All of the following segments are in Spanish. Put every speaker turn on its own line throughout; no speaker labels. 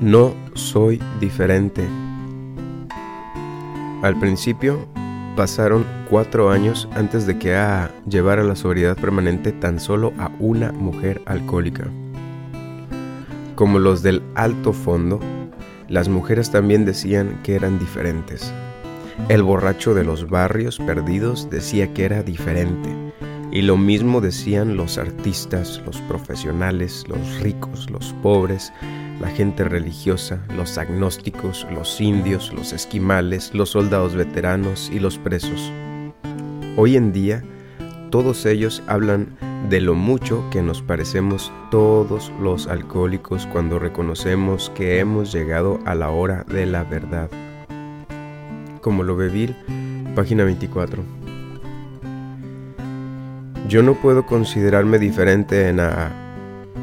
No soy diferente. Al principio pasaron cuatro años antes de que A llevara la sobriedad permanente tan solo a una mujer alcohólica. Como los del alto fondo, las mujeres también decían que eran diferentes. El borracho de los barrios perdidos decía que era diferente. Y lo mismo decían los artistas, los profesionales, los ricos, los pobres, la gente religiosa, los agnósticos, los indios, los esquimales, los soldados veteranos y los presos. Hoy en día, todos ellos hablan de lo mucho que nos parecemos todos los alcohólicos cuando reconocemos que hemos llegado a la hora de la verdad. Como lo ve página 24. Yo no puedo considerarme diferente en AA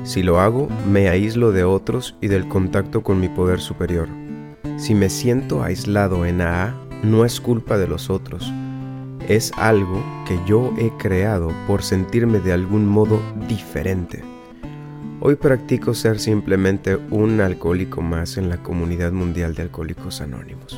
si lo hago, me aíslo de otros y del contacto con mi poder superior. Si me siento aislado en AA, no es culpa de los otros. Es algo que yo he creado por sentirme de algún modo diferente. Hoy practico ser simplemente un alcohólico más en la comunidad mundial de alcohólicos anónimos.